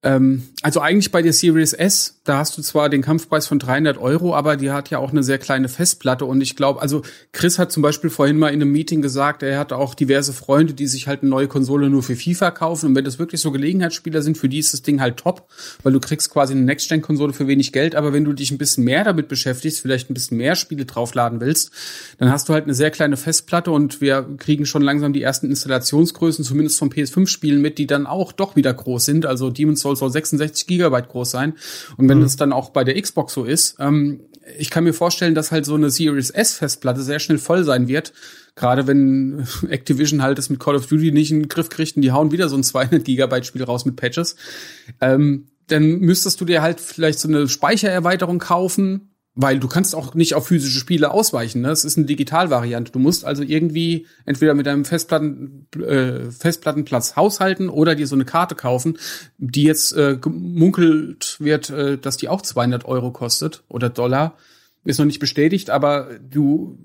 ähm, also eigentlich bei der Series S, da hast du zwar den Kampfpreis von 300 Euro, aber die hat ja auch eine sehr kleine Festplatte. Und ich glaube, also Chris hat zum Beispiel vorhin mal in einem Meeting gesagt, er hat auch diverse Freunde, die sich halt eine neue Konsole nur für FIFA kaufen. Und wenn das wirklich so Gelegenheitsspieler sind, für die ist das Ding halt top, weil du kriegst quasi eine Next-Gen-Konsole für wenig Geld, aber wenn du dich ein bisschen mehr damit beschäftigst, vielleicht ein bisschen mehr Spiele draufladen willst, dann hast du halt eine sehr kleine Festplatte. Und wir kriegen schon langsam die ersten Installationsgrößen, zumindest von PS5-Spielen mit, die dann auch doch wieder groß sind, also Demon's Souls soll, soll 66 Gigabyte groß sein. Und wenn mhm. dann auch bei der Xbox so ist, ähm, ich kann mir vorstellen, dass halt so eine Series S Festplatte sehr schnell voll sein wird. Gerade wenn Activision halt es mit Call of Duty nicht in den Griff kriegt und die hauen wieder so ein 200 Gigabyte Spiel raus mit Patches. Ähm, dann müsstest du dir halt vielleicht so eine Speichererweiterung kaufen, weil du kannst auch nicht auf physische Spiele ausweichen. Ne? Es ist eine Digitalvariante. Du musst also irgendwie entweder mit deinem Festplatten, äh, Festplattenplatz haushalten oder dir so eine Karte kaufen, die jetzt äh, gemunkelt wird, äh, dass die auch 200 Euro kostet oder Dollar. Ist noch nicht bestätigt, aber du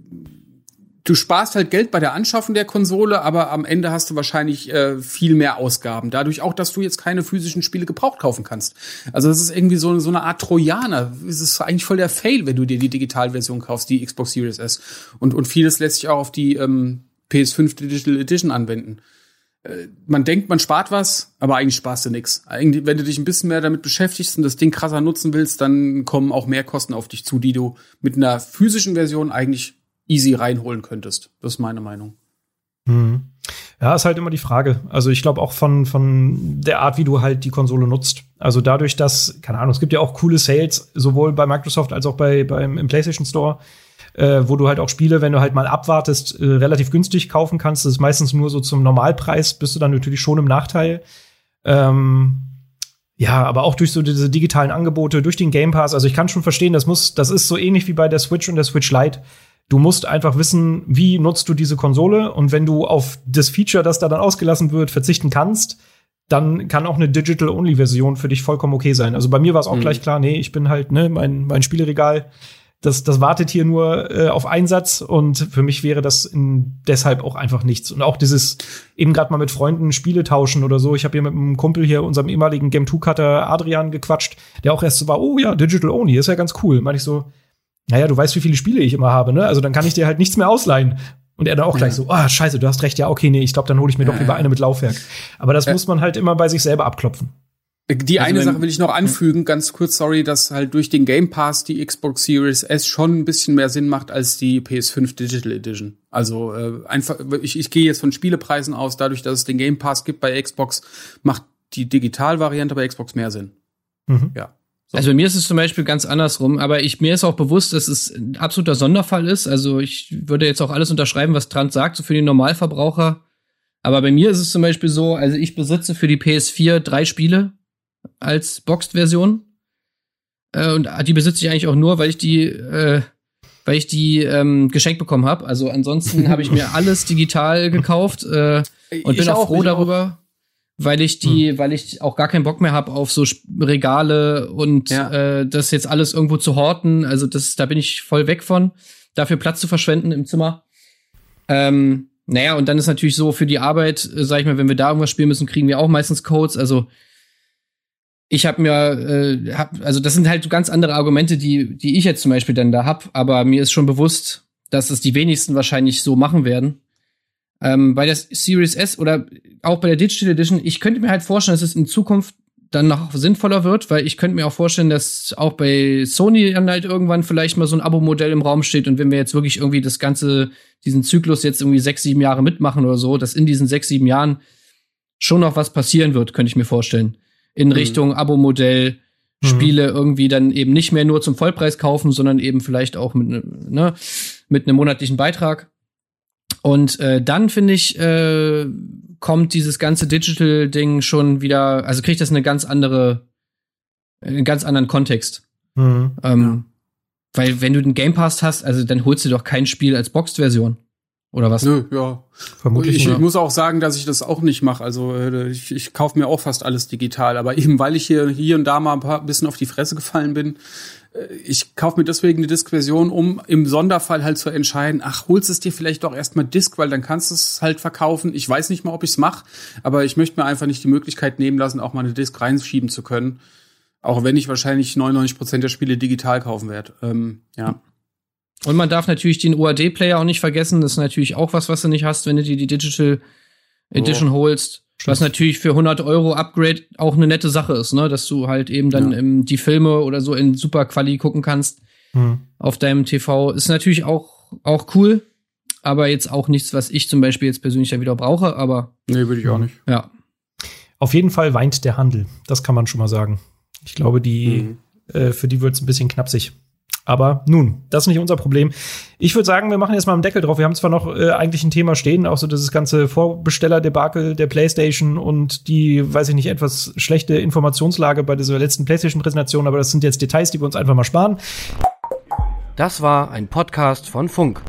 du sparst halt Geld bei der Anschaffung der Konsole, aber am Ende hast du wahrscheinlich äh, viel mehr Ausgaben. Dadurch auch, dass du jetzt keine physischen Spiele gebraucht kaufen kannst. Also das ist irgendwie so, so eine Art Trojaner. Es ist eigentlich voll der Fail, wenn du dir die Digitalversion kaufst, die Xbox Series S. Und, und vieles lässt sich auch auf die ähm, PS5 Digital Edition anwenden. Äh, man denkt, man spart was, aber eigentlich sparst du nix. Eigentlich, wenn du dich ein bisschen mehr damit beschäftigst und das Ding krasser nutzen willst, dann kommen auch mehr Kosten auf dich zu, die du mit einer physischen Version eigentlich easy reinholen könntest. Das ist meine Meinung. Mhm. Ja, ist halt immer die Frage. Also ich glaube auch von, von der Art, wie du halt die Konsole nutzt. Also dadurch, dass, keine Ahnung, es gibt ja auch coole Sales, sowohl bei Microsoft als auch bei, beim im PlayStation Store, äh, wo du halt auch Spiele, wenn du halt mal abwartest, äh, relativ günstig kaufen kannst. Das ist meistens nur so zum Normalpreis, bist du dann natürlich schon im Nachteil. Ähm, ja, aber auch durch so diese digitalen Angebote, durch den Game Pass. Also ich kann schon verstehen, das muss, das ist so ähnlich wie bei der Switch und der Switch Lite Du musst einfach wissen, wie nutzt du diese Konsole und wenn du auf das Feature, das da dann ausgelassen wird, verzichten kannst, dann kann auch eine Digital-Only-Version für dich vollkommen okay sein. Also bei mir war es auch mhm. gleich klar, nee, ich bin halt, ne, mein, mein Spieleregal, das, das wartet hier nur äh, auf Einsatz und für mich wäre das in, deshalb auch einfach nichts. Und auch dieses eben gerade mal mit Freunden Spiele tauschen oder so. Ich habe hier mit einem Kumpel hier, unserem ehemaligen Game 2-Cutter Adrian gequatscht, der auch erst so war, oh ja, Digital Only, ist ja ganz cool. Meinte ich so, naja, du weißt, wie viele Spiele ich immer habe, ne? Also dann kann ich dir halt nichts mehr ausleihen. Und er dann auch gleich so, ah, oh, scheiße, du hast recht, ja, okay, nee, ich glaube, dann hole ich mir doch lieber eine mit Laufwerk. Aber das muss man halt immer bei sich selber abklopfen. Die also eine Sache will ich noch anfügen, ganz kurz, sorry, dass halt durch den Game Pass die Xbox Series S schon ein bisschen mehr Sinn macht als die PS5 Digital Edition. Also äh, einfach, ich, ich gehe jetzt von Spielepreisen aus, dadurch, dass es den Game Pass gibt bei Xbox, macht die Digitalvariante bei Xbox mehr Sinn. Mhm. Ja. So. Also bei mir ist es zum Beispiel ganz andersrum, aber ich, mir ist auch bewusst, dass es ein absoluter Sonderfall ist. Also ich würde jetzt auch alles unterschreiben, was Trant sagt, so für den Normalverbraucher. Aber bei mir ist es zum Beispiel so, also ich besitze für die PS4 drei Spiele als Boxed-Version. Äh, und die besitze ich eigentlich auch nur, weil ich die, äh, weil ich die ähm, geschenkt bekommen habe. Also ansonsten habe ich mir alles digital gekauft äh, und ich bin auch froh darüber. Auch weil ich die, hm. weil ich auch gar keinen Bock mehr habe auf so Regale und ja. äh, das jetzt alles irgendwo zu horten. Also das, da bin ich voll weg von, dafür Platz zu verschwenden im Zimmer. Ähm, naja, und dann ist natürlich so für die Arbeit, äh, sag ich mal, wenn wir da irgendwas spielen müssen, kriegen wir auch meistens Codes. Also ich habe mir, äh, hab, also das sind halt ganz andere Argumente, die, die ich jetzt zum Beispiel dann da hab. Aber mir ist schon bewusst, dass es die wenigsten wahrscheinlich so machen werden. Ähm, bei der Series S oder auch bei der Digital Edition, ich könnte mir halt vorstellen, dass es in Zukunft dann noch sinnvoller wird, weil ich könnte mir auch vorstellen, dass auch bei Sony dann halt irgendwann vielleicht mal so ein Abo-Modell im Raum steht und wenn wir jetzt wirklich irgendwie das ganze, diesen Zyklus jetzt irgendwie sechs, sieben Jahre mitmachen oder so, dass in diesen sechs, sieben Jahren schon noch was passieren wird, könnte ich mir vorstellen. In mhm. Richtung Abo-Modell, mhm. Spiele irgendwie dann eben nicht mehr nur zum Vollpreis kaufen, sondern eben vielleicht auch mit, ne, ne mit einem monatlichen Beitrag. Und äh, dann finde ich, äh, kommt dieses ganze Digital-Ding schon wieder, also kriegt das eine ganz andere, einen ganz anderen Kontext. Mhm, ähm, ja. Weil wenn du den Game Pass hast, also dann holst du doch kein Spiel als Boxed-Version. Oder was? Nö, ja. Vermutlich ich, ich muss auch sagen, dass ich das auch nicht mache. Also äh, ich, ich kaufe mir auch fast alles digital. Aber eben weil ich hier, hier und da mal ein paar bisschen auf die Fresse gefallen bin, äh, ich kaufe mir deswegen eine Disk-Version, um im Sonderfall halt zu entscheiden, ach, holst es dir vielleicht doch erstmal Disk, weil dann kannst du es halt verkaufen. Ich weiß nicht mal, ob ich es mache, aber ich möchte mir einfach nicht die Möglichkeit nehmen lassen, auch mal eine Disk reinschieben zu können. Auch wenn ich wahrscheinlich 99 Prozent der Spiele digital kaufen werde. Ähm, ja. Und man darf natürlich den UAD-Player auch nicht vergessen. Das ist natürlich auch was, was du nicht hast, wenn du dir die Digital Edition oh. holst. Was natürlich für 100 Euro Upgrade auch eine nette Sache ist, ne? Dass du halt eben dann ja. die Filme oder so in super Quali gucken kannst mhm. auf deinem TV. Ist natürlich auch, auch cool, aber jetzt auch nichts, was ich zum Beispiel jetzt persönlich ja wieder brauche, aber. Nee, würde ich auch nicht. Ja. Auf jeden Fall weint der Handel. Das kann man schon mal sagen. Ich glaube, die, mhm. äh, für die wird es ein bisschen knapsig. Aber nun, das ist nicht unser Problem. Ich würde sagen, wir machen jetzt mal einen Deckel drauf. Wir haben zwar noch äh, eigentlich ein Thema stehen, auch so dieses ganze Vorbesteller-Debakel der PlayStation und die, weiß ich nicht, etwas schlechte Informationslage bei dieser letzten PlayStation-Präsentation, aber das sind jetzt Details, die wir uns einfach mal sparen. Das war ein Podcast von Funk.